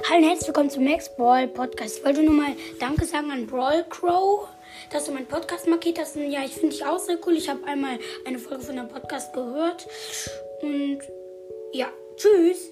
Hallo und herzlich willkommen zum Max Brawl Podcast. Ich wollte nur mal Danke sagen an Brawl Crow, dass du meinen Podcast markiert hast. Und ja, ich finde dich auch sehr cool. Ich habe einmal eine Folge von deinem Podcast gehört. Und ja, tschüss.